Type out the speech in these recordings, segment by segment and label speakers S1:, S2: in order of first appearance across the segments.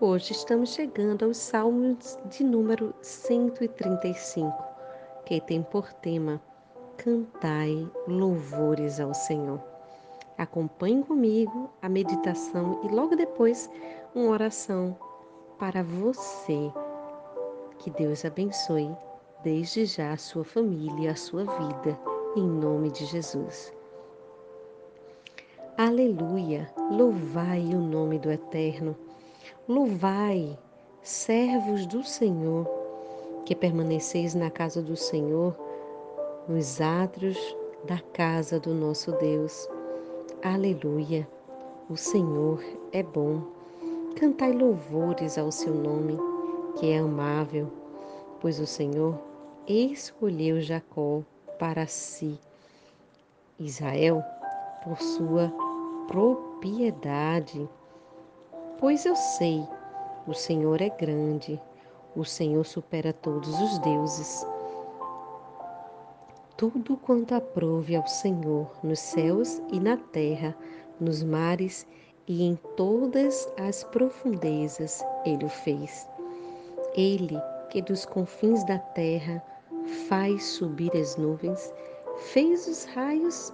S1: Hoje estamos chegando aos Salmos de número 135, que tem por tema Cantai louvores ao Senhor. Acompanhe comigo a meditação e logo depois uma oração para você. Que Deus abençoe desde já a sua família, a sua vida, em nome de Jesus. Aleluia! Louvai o nome do Eterno Louvai, servos do Senhor, que permaneceis na casa do Senhor, nos átrios da casa do nosso Deus. Aleluia! O Senhor é bom. Cantai louvores ao seu nome, que é amável, pois o Senhor escolheu Jacó para si, Israel por sua propriedade. Pois eu sei, o Senhor é grande, o Senhor supera todos os deuses. Tudo quanto aprove ao Senhor nos céus e na terra, nos mares e em todas as profundezas, Ele o fez. Ele, que dos confins da terra faz subir as nuvens, fez os raios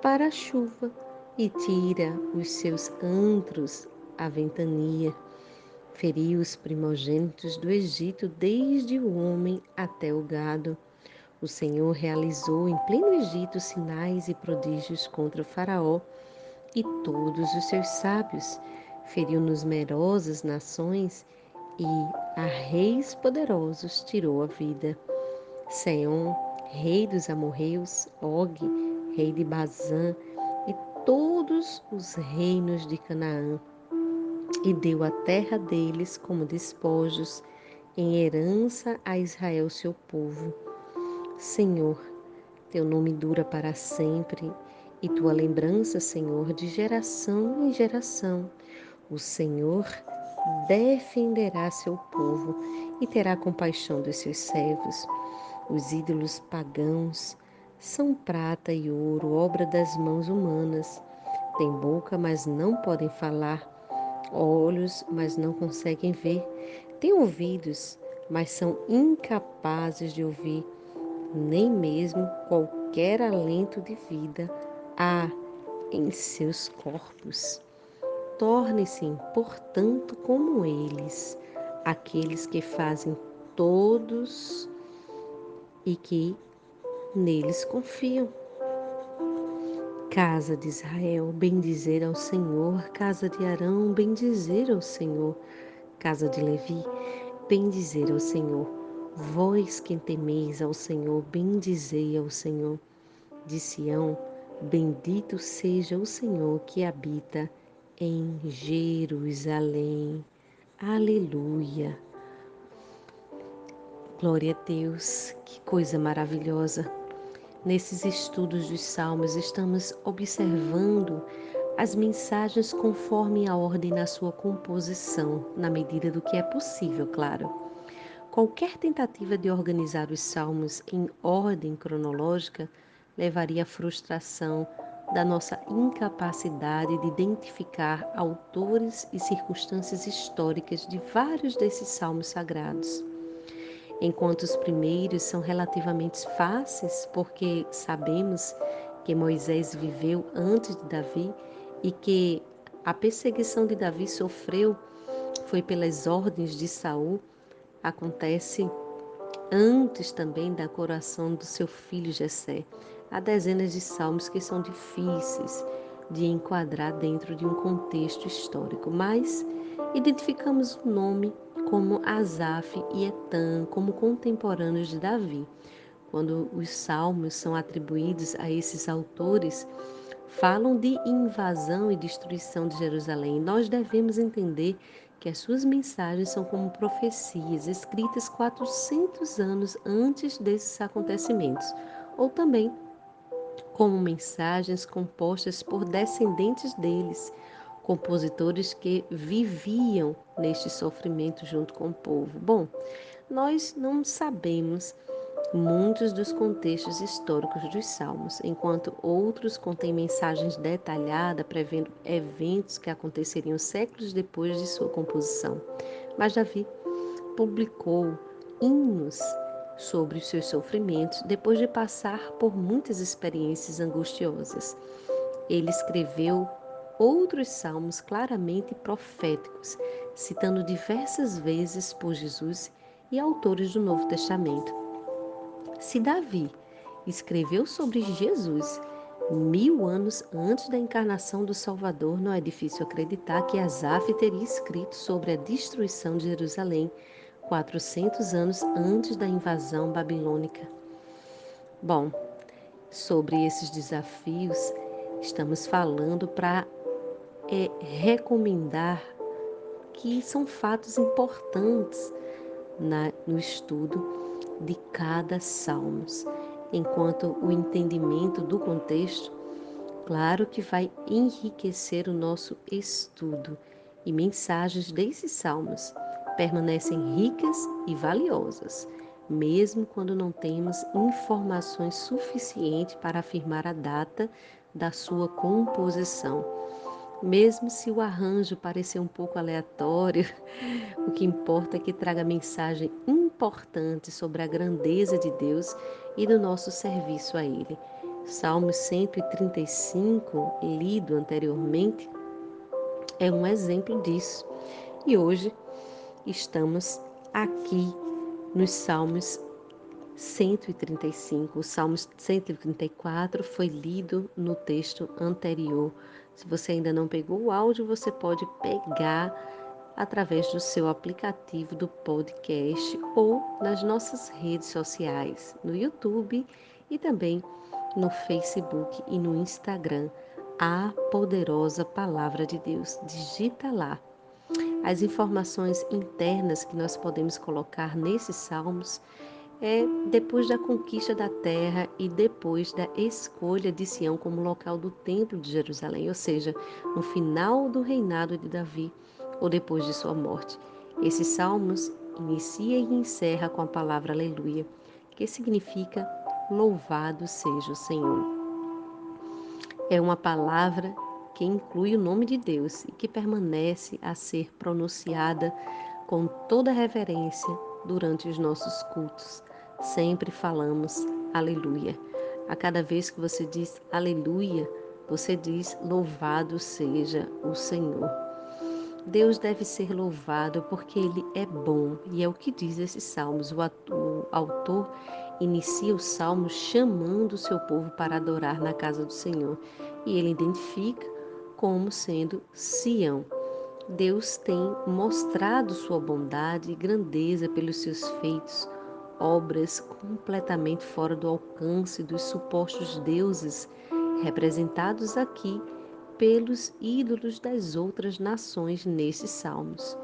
S1: para a chuva e tira os seus antros a ventania, feriu os primogênitos do Egito, desde o homem até o gado. O Senhor realizou em pleno Egito sinais e prodígios contra o Faraó e todos os seus sábios. Feriu numerosas nações e a reis poderosos tirou a vida. Seom, rei dos amorreus, Og, rei de Bazã, e todos os reinos de Canaã e deu a terra deles como despojos em herança a Israel, seu povo. Senhor, teu nome dura para sempre e tua lembrança, Senhor, de geração em geração. O Senhor defenderá seu povo e terá compaixão dos seus servos. Os ídolos pagãos são prata e ouro, obra das mãos humanas. Têm boca, mas não podem falar olhos, mas não conseguem ver, têm ouvidos, mas são incapazes de ouvir, nem mesmo qualquer alento de vida há em seus corpos. Torne-se, portanto, como eles, aqueles que fazem todos e que neles confiam. Casa de Israel, bendizer ao Senhor. Casa de Arão, bendizer ao Senhor. Casa de Levi, bendizer ao Senhor. Vós que temeis ao Senhor, bendizei ao Senhor. De Sião, bendito seja o Senhor que habita em Jerusalém. Aleluia. Glória a Deus, que coisa maravilhosa Nesses estudos dos Salmos, estamos observando as mensagens conforme a ordem na sua composição, na medida do que é possível, claro. Qualquer tentativa de organizar os Salmos em ordem cronológica levaria à frustração da nossa incapacidade de identificar autores e circunstâncias históricas de vários desses salmos sagrados. Enquanto os primeiros são relativamente fáceis, porque sabemos que Moisés viveu antes de Davi e que a perseguição de Davi sofreu foi pelas ordens de Saul, acontece antes também da coração do seu filho Jessé. Há dezenas de salmos que são difíceis de enquadrar dentro de um contexto histórico, mas identificamos o nome como Asaf e Etan, como contemporâneos de Davi. Quando os salmos são atribuídos a esses autores, falam de invasão e destruição de Jerusalém. Nós devemos entender que as suas mensagens são como profecias escritas 400 anos antes desses acontecimentos, ou também como mensagens compostas por descendentes deles, compositores que viviam neste sofrimento junto com o povo. Bom, nós não sabemos muitos dos contextos históricos dos Salmos, enquanto outros contêm mensagens detalhadas prevendo eventos que aconteceriam séculos depois de sua composição. Mas Davi publicou hinos sobre os seus sofrimentos depois de passar por muitas experiências angustiosas. Ele escreveu outros salmos claramente proféticos, citando diversas vezes por Jesus e autores do Novo Testamento. Se Davi escreveu sobre Jesus mil anos antes da encarnação do Salvador, não é difícil acreditar que Asaf teria escrito sobre a destruição de Jerusalém 400 anos antes da invasão babilônica. Bom, sobre esses desafios, estamos falando para é, recomendar que são fatos importantes na, no estudo de cada salmos, enquanto o entendimento do contexto, claro que vai enriquecer o nosso estudo e mensagens desses salmos permanecem ricas e valiosas, mesmo quando não temos informações suficientes para afirmar a data da sua composição. Mesmo se o arranjo parecer um pouco aleatório, o que importa é que traga mensagem importante sobre a grandeza de Deus e do nosso serviço a Ele. Salmo 135, lido anteriormente, é um exemplo disso. E hoje estamos aqui nos Salmos 135. O Salmo 134 foi lido no texto anterior. Se você ainda não pegou o áudio, você pode pegar através do seu aplicativo do podcast ou nas nossas redes sociais, no YouTube e também no Facebook e no Instagram. A poderosa palavra de Deus. Digita lá. As informações internas que nós podemos colocar nesses salmos é depois da conquista da terra e depois da escolha de Sião como local do templo de Jerusalém, ou seja, no final do reinado de Davi ou depois de sua morte. Esses salmos inicia e encerra com a palavra aleluia, que significa louvado seja o Senhor. É uma palavra que inclui o nome de Deus e que permanece a ser pronunciada com toda reverência durante os nossos cultos. Sempre falamos aleluia. A cada vez que você diz aleluia, você diz louvado seja o Senhor. Deus deve ser louvado porque Ele é bom, e é o que diz esses salmos. O, autor inicia o salmo chamando o seu povo para adorar na casa do Senhor, e ele identifica como sendo Sião. Deus tem mostrado sua bondade e grandeza pelos seus feitos, obras completamente fora do alcance dos supostos deuses representados aqui pelos ídolos das outras nações nesses salmos.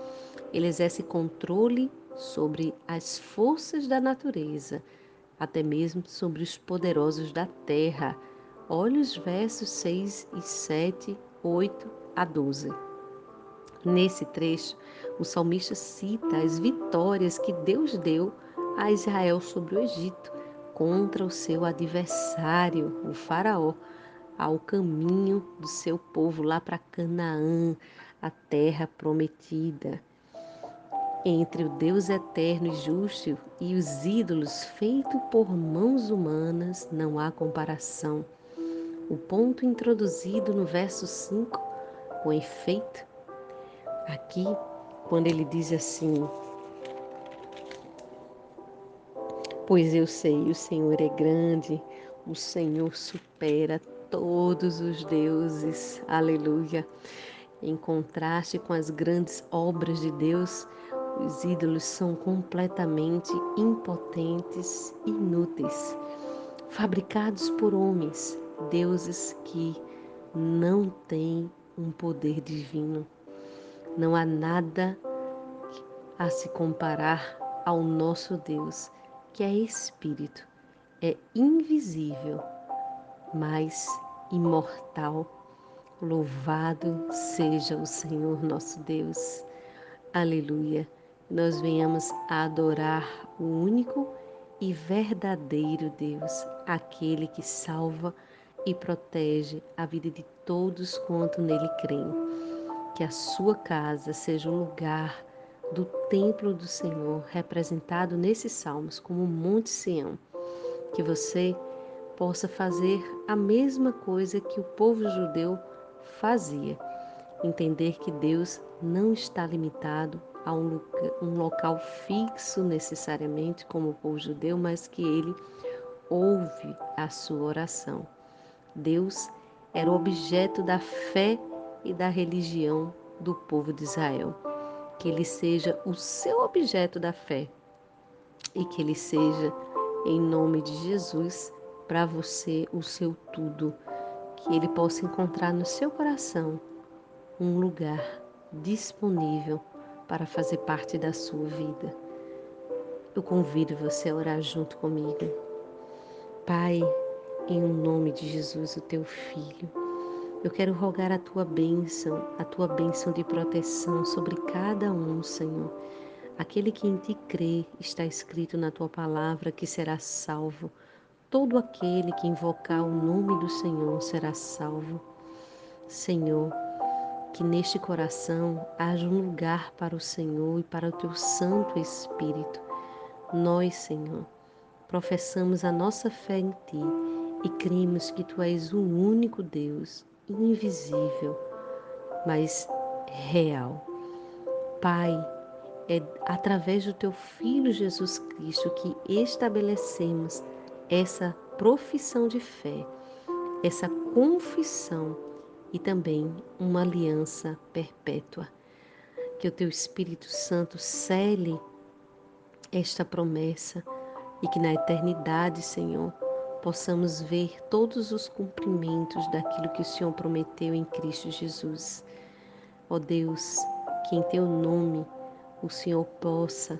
S1: Ele exerce controle sobre as forças da natureza, até mesmo sobre os poderosos da terra. Olhe os versos 6 e 7, 8 a 12. Nesse trecho, o salmista cita as vitórias que Deus deu a Israel sobre o Egito contra o seu adversário, o Faraó, ao caminho do seu povo lá para Canaã, a terra prometida. Entre o Deus eterno e justo e os ídolos feitos por mãos humanas não há comparação. O ponto introduzido no verso 5, com efeito, aqui, quando ele diz assim: Pois eu sei, o Senhor é grande, o Senhor supera todos os deuses. Aleluia. Em contraste com as grandes obras de Deus, os ídolos são completamente impotentes, inúteis, fabricados por homens, deuses que não têm um poder divino. Não há nada a se comparar ao nosso Deus, que é Espírito, é invisível, mas imortal. Louvado seja o Senhor nosso Deus. Aleluia. Nós venhamos a adorar o único e verdadeiro Deus, aquele que salva e protege a vida de todos quanto nele creem. Que a sua casa seja um lugar do templo do Senhor, representado nesses salmos como o Monte Sião. Que você possa fazer a mesma coisa que o povo judeu fazia. Entender que Deus não está limitado a um, um local fixo necessariamente, como o povo judeu, mas que ele ouve a sua oração. Deus era o objeto da fé e da religião do povo de Israel. Que ele seja o seu objeto da fé e que ele seja, em nome de Jesus, para você o seu tudo. Que ele possa encontrar no seu coração um lugar disponível para fazer parte da sua vida. Eu convido você a orar junto comigo. Pai, em nome de Jesus, o teu filho. Eu quero rogar a tua bênção, a tua bênção de proteção sobre cada um, Senhor. Aquele que em ti crê, está escrito na tua palavra que será salvo. Todo aquele que invocar o nome do Senhor será salvo. Senhor, que neste coração haja um lugar para o Senhor e para o teu Santo Espírito. Nós, Senhor, professamos a nossa fé em ti e cremos que tu és o único Deus, invisível, mas real. Pai, é através do teu Filho Jesus Cristo que estabelecemos essa profissão de fé, essa confissão e também uma aliança perpétua. Que o teu Espírito Santo cele esta promessa e que na eternidade, Senhor, possamos ver todos os cumprimentos daquilo que o Senhor prometeu em Cristo Jesus. Ó Deus, que em teu nome o Senhor possa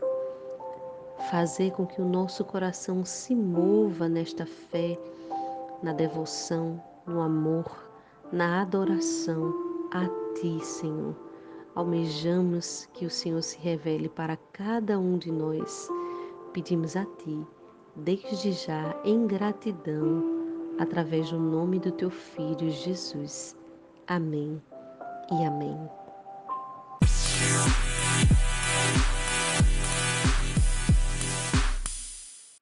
S1: fazer com que o nosso coração se mova nesta fé, na devoção, no amor, na adoração a Ti, Senhor. Almejamos que o Senhor se revele para cada um de nós. Pedimos a Ti desde já em gratidão, através do nome do teu Filho Jesus. Amém e amém.